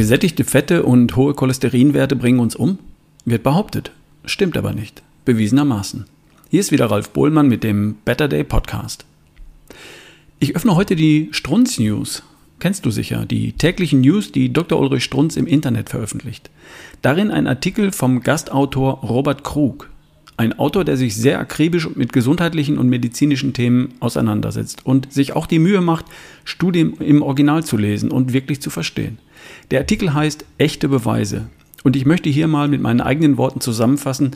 Gesättigte Fette und hohe Cholesterinwerte bringen uns um? Wird behauptet. Stimmt aber nicht. Bewiesenermaßen. Hier ist wieder Ralf Bohlmann mit dem Better Day Podcast. Ich öffne heute die Strunz News. Kennst du sicher, die täglichen News, die Dr. Ulrich Strunz im Internet veröffentlicht. Darin ein Artikel vom Gastautor Robert Krug. Ein Autor, der sich sehr akribisch mit gesundheitlichen und medizinischen Themen auseinandersetzt und sich auch die Mühe macht, Studien im Original zu lesen und wirklich zu verstehen. Der Artikel heißt Echte Beweise. Und ich möchte hier mal mit meinen eigenen Worten zusammenfassen,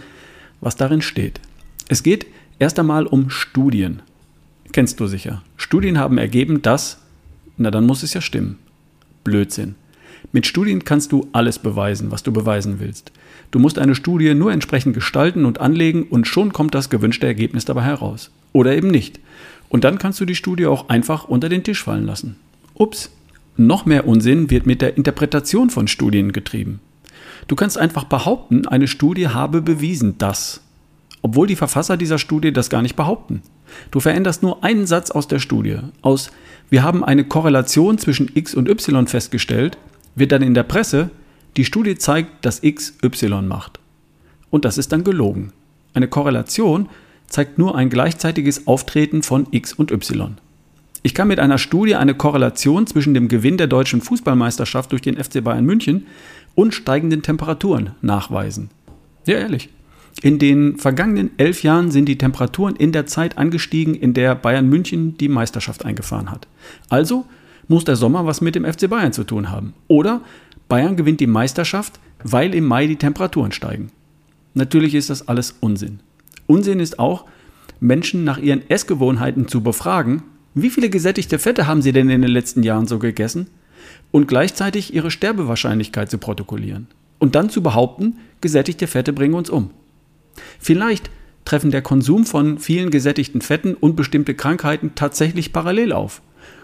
was darin steht. Es geht erst einmal um Studien. Kennst du sicher. Studien haben ergeben, dass, na dann muss es ja stimmen. Blödsinn. Mit Studien kannst du alles beweisen, was du beweisen willst. Du musst eine Studie nur entsprechend gestalten und anlegen und schon kommt das gewünschte Ergebnis dabei heraus. Oder eben nicht. Und dann kannst du die Studie auch einfach unter den Tisch fallen lassen. Ups. Noch mehr Unsinn wird mit der Interpretation von Studien getrieben. Du kannst einfach behaupten, eine Studie habe bewiesen das, obwohl die Verfasser dieser Studie das gar nicht behaupten. Du veränderst nur einen Satz aus der Studie. Aus wir haben eine Korrelation zwischen x und y festgestellt, wird dann in der Presse die Studie zeigt, dass x y macht. Und das ist dann gelogen. Eine Korrelation zeigt nur ein gleichzeitiges Auftreten von x und y. Ich kann mit einer Studie eine Korrelation zwischen dem Gewinn der deutschen Fußballmeisterschaft durch den FC Bayern München und steigenden Temperaturen nachweisen. Ja, ehrlich. In den vergangenen elf Jahren sind die Temperaturen in der Zeit angestiegen, in der Bayern München die Meisterschaft eingefahren hat. Also muss der Sommer was mit dem FC Bayern zu tun haben. Oder Bayern gewinnt die Meisterschaft, weil im Mai die Temperaturen steigen. Natürlich ist das alles Unsinn. Unsinn ist auch, Menschen nach ihren Essgewohnheiten zu befragen, wie viele gesättigte Fette haben sie denn in den letzten Jahren so gegessen? Und gleichzeitig ihre Sterbewahrscheinlichkeit zu protokollieren. Und dann zu behaupten, gesättigte Fette bringen uns um. Vielleicht treffen der Konsum von vielen gesättigten Fetten und bestimmte Krankheiten tatsächlich parallel auf.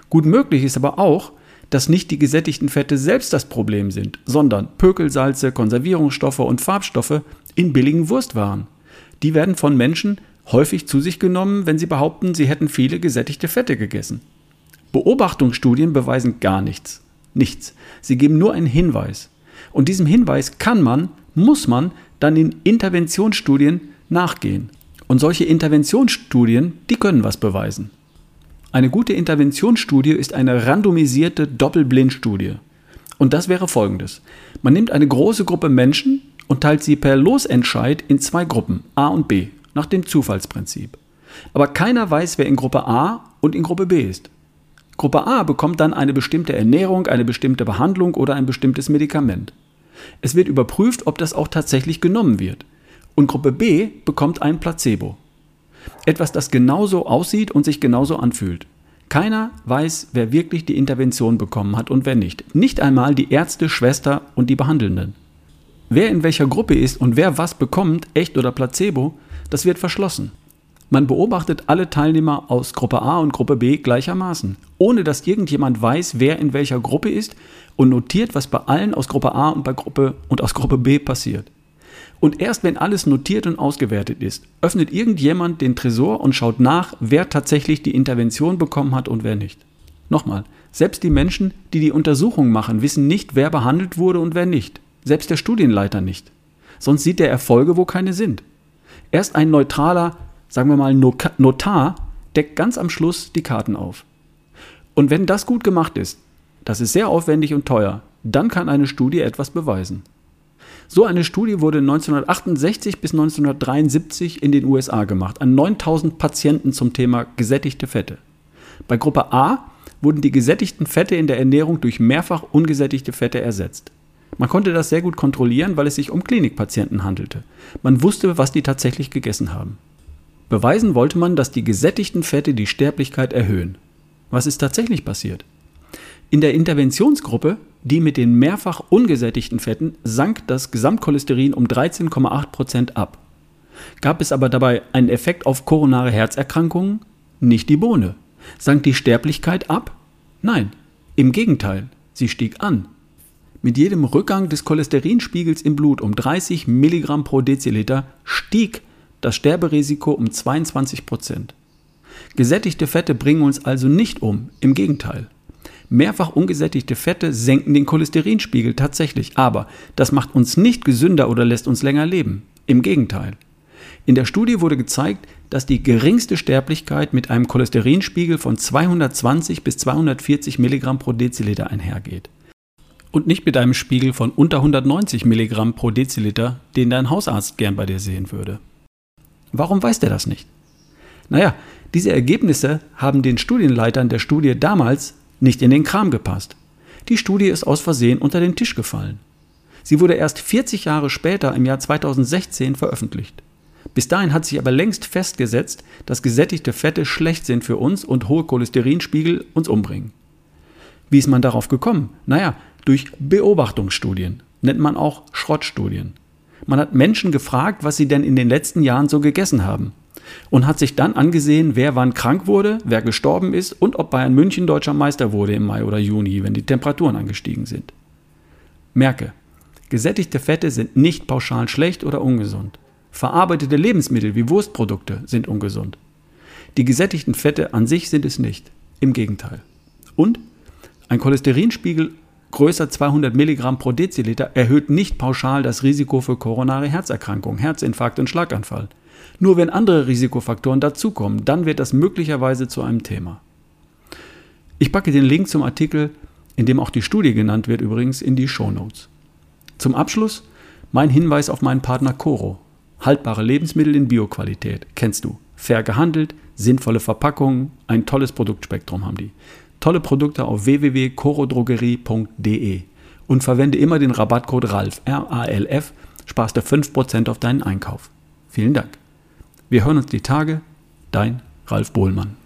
Gut möglich ist aber auch, dass nicht die gesättigten Fette selbst das Problem sind, sondern Pökelsalze, Konservierungsstoffe und Farbstoffe in billigen Wurstwaren. Die werden von Menschen häufig zu sich genommen, wenn sie behaupten, sie hätten viele gesättigte Fette gegessen. Beobachtungsstudien beweisen gar nichts. Nichts. Sie geben nur einen Hinweis. Und diesem Hinweis kann man, muss man dann in Interventionsstudien nachgehen. Und solche Interventionsstudien, die können was beweisen. Eine gute Interventionsstudie ist eine randomisierte Doppelblindstudie. Und das wäre folgendes. Man nimmt eine große Gruppe Menschen und teilt sie per Losentscheid in zwei Gruppen, A und B, nach dem Zufallsprinzip. Aber keiner weiß, wer in Gruppe A und in Gruppe B ist. Gruppe A bekommt dann eine bestimmte Ernährung, eine bestimmte Behandlung oder ein bestimmtes Medikament. Es wird überprüft, ob das auch tatsächlich genommen wird. Und Gruppe B bekommt ein Placebo. Etwas, das genauso aussieht und sich genauso anfühlt. Keiner weiß, wer wirklich die Intervention bekommen hat und wer nicht. Nicht einmal die Ärzte, Schwester und die Behandelnden. Wer in welcher Gruppe ist und wer was bekommt, echt oder Placebo, das wird verschlossen. Man beobachtet alle Teilnehmer aus Gruppe A und Gruppe B gleichermaßen, ohne dass irgendjemand weiß, wer in welcher Gruppe ist und notiert, was bei allen aus Gruppe A und bei Gruppe und aus Gruppe B passiert. Und erst wenn alles notiert und ausgewertet ist, öffnet irgendjemand den Tresor und schaut nach, wer tatsächlich die Intervention bekommen hat und wer nicht. Nochmal, selbst die Menschen, die die Untersuchung machen, wissen nicht, wer behandelt wurde und wer nicht. Selbst der Studienleiter nicht. Sonst sieht er Erfolge, wo keine sind. Erst ein neutraler, sagen wir mal, Notar deckt ganz am Schluss die Karten auf. Und wenn das gut gemacht ist, das ist sehr aufwendig und teuer, dann kann eine Studie etwas beweisen. So eine Studie wurde 1968 bis 1973 in den USA gemacht, an 9000 Patienten zum Thema gesättigte Fette. Bei Gruppe A wurden die gesättigten Fette in der Ernährung durch mehrfach ungesättigte Fette ersetzt. Man konnte das sehr gut kontrollieren, weil es sich um Klinikpatienten handelte. Man wusste, was die tatsächlich gegessen haben. Beweisen wollte man, dass die gesättigten Fette die Sterblichkeit erhöhen. Was ist tatsächlich passiert? In der Interventionsgruppe, die mit den mehrfach ungesättigten Fetten, sank das Gesamtcholesterin um 13,8% ab. Gab es aber dabei einen Effekt auf koronare Herzerkrankungen? Nicht die Bohne. Sank die Sterblichkeit ab? Nein, im Gegenteil, sie stieg an. Mit jedem Rückgang des Cholesterinspiegels im Blut um 30 Milligramm pro Deziliter stieg das Sterberisiko um 22% Gesättigte Fette bringen uns also nicht um, im Gegenteil. Mehrfach ungesättigte Fette senken den Cholesterinspiegel tatsächlich, aber das macht uns nicht gesünder oder lässt uns länger leben. Im Gegenteil. In der Studie wurde gezeigt, dass die geringste Sterblichkeit mit einem Cholesterinspiegel von 220 bis 240 Milligramm pro Deziliter einhergeht. Und nicht mit einem Spiegel von unter 190 Milligramm pro Deziliter, den dein Hausarzt gern bei dir sehen würde. Warum weiß der das nicht? Naja, diese Ergebnisse haben den Studienleitern der Studie damals nicht in den Kram gepasst. Die Studie ist aus Versehen unter den Tisch gefallen. Sie wurde erst 40 Jahre später im Jahr 2016 veröffentlicht. Bis dahin hat sich aber längst festgesetzt, dass gesättigte Fette schlecht sind für uns und hohe Cholesterinspiegel uns umbringen. Wie ist man darauf gekommen? Naja, durch Beobachtungsstudien, nennt man auch Schrottstudien. Man hat Menschen gefragt, was sie denn in den letzten Jahren so gegessen haben und hat sich dann angesehen, wer wann krank wurde, wer gestorben ist und ob Bayern München deutscher Meister wurde im Mai oder Juni, wenn die Temperaturen angestiegen sind. Merke, gesättigte Fette sind nicht pauschal schlecht oder ungesund. Verarbeitete Lebensmittel wie Wurstprodukte sind ungesund. Die gesättigten Fette an sich sind es nicht. Im Gegenteil. Und ein Cholesterinspiegel größer 200 Milligramm pro Deziliter erhöht nicht pauschal das Risiko für koronare Herzerkrankung, Herzinfarkt und Schlaganfall. Nur wenn andere Risikofaktoren dazukommen, dann wird das möglicherweise zu einem Thema. Ich packe den Link zum Artikel, in dem auch die Studie genannt wird, übrigens in die Show Notes. Zum Abschluss mein Hinweis auf meinen Partner Coro. Haltbare Lebensmittel in Bioqualität. Kennst du. Fair gehandelt, sinnvolle Verpackungen, ein tolles Produktspektrum haben die. Tolle Produkte auf www.corodrogerie.de und verwende immer den Rabattcode RALF, R-A-L-F, sparst du 5% auf deinen Einkauf. Vielen Dank. Wir hören uns die Tage. Dein Ralf Bohlmann.